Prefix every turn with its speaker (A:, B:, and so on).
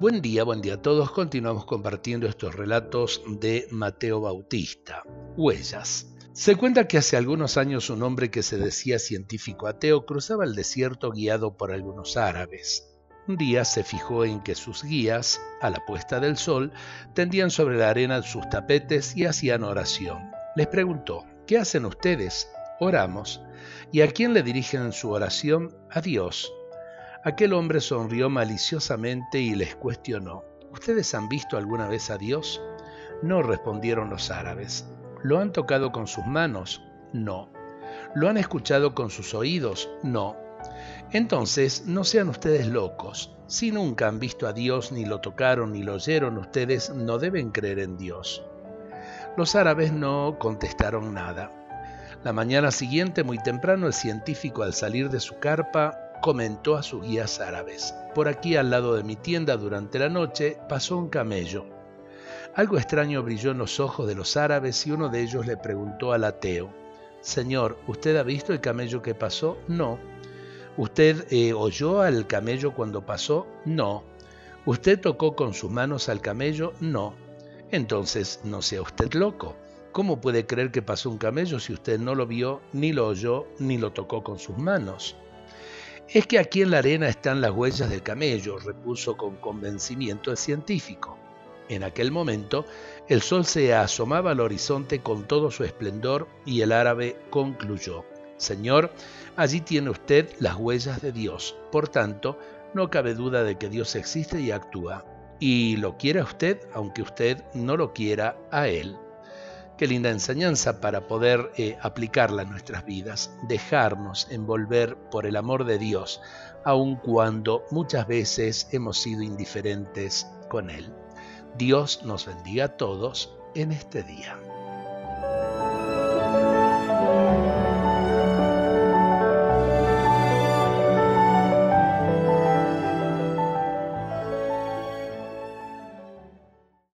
A: Buen día, buen día a todos. Continuamos compartiendo estos relatos de Mateo Bautista. Huellas. Se cuenta que hace algunos años un hombre que se decía científico ateo cruzaba el desierto guiado por algunos árabes. Un día se fijó en que sus guías, a la puesta del sol, tendían sobre la arena sus tapetes y hacían oración. Les preguntó, ¿qué hacen ustedes? Oramos. ¿Y a quién le dirigen su oración? A Dios. Aquel hombre sonrió maliciosamente y les cuestionó, ¿Ustedes han visto alguna vez a Dios? No respondieron los árabes. ¿Lo han tocado con sus manos? No. ¿Lo han escuchado con sus oídos? No. Entonces, no sean ustedes locos. Si nunca han visto a Dios, ni lo tocaron, ni lo oyeron, ustedes no deben creer en Dios. Los árabes no contestaron nada. La mañana siguiente, muy temprano, el científico al salir de su carpa comentó a sus guías árabes. Por aquí al lado de mi tienda durante la noche pasó un camello. Algo extraño brilló en los ojos de los árabes y uno de ellos le preguntó al ateo, Señor, ¿usted ha visto el camello que pasó? No. ¿Usted eh, oyó al camello cuando pasó? No. ¿Usted tocó con sus manos al camello? No. Entonces, no sea usted loco. ¿Cómo puede creer que pasó un camello si usted no lo vio, ni lo oyó, ni lo tocó con sus manos? Es que aquí en la arena están las huellas del camello, repuso con convencimiento el científico. En aquel momento, el sol se asomaba al horizonte con todo su esplendor y el árabe concluyó, Señor, allí tiene usted las huellas de Dios. Por tanto, no cabe duda de que Dios existe y actúa. Y lo quiera usted, aunque usted no lo quiera a Él. Qué linda enseñanza para poder eh, aplicarla en nuestras vidas, dejarnos envolver por el amor de Dios, aun cuando muchas veces hemos sido indiferentes con Él. Dios nos bendiga a todos en este día.